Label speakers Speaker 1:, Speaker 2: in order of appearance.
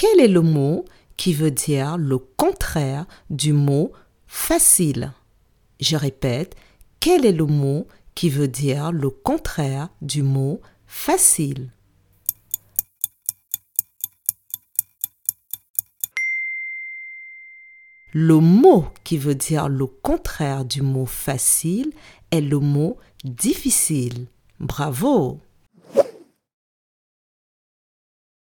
Speaker 1: Quel est le mot qui veut dire le contraire du mot facile? Je répète, quel est le mot qui veut dire le contraire du mot facile? Le mot qui veut dire le contraire du mot facile est le mot difficile. Bravo!